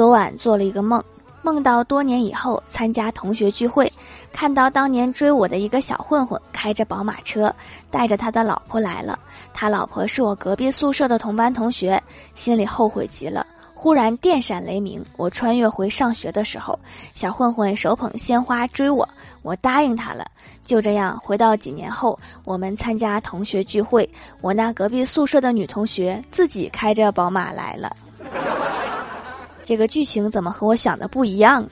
昨晚做了一个梦，梦到多年以后参加同学聚会，看到当年追我的一个小混混开着宝马车，带着他的老婆来了。他老婆是我隔壁宿舍的同班同学，心里后悔极了。忽然电闪雷鸣，我穿越回上学的时候，小混混手捧鲜花追我，我答应他了。就这样，回到几年后，我们参加同学聚会，我那隔壁宿舍的女同学自己开着宝马来了。这个剧情怎么和我想的不一样？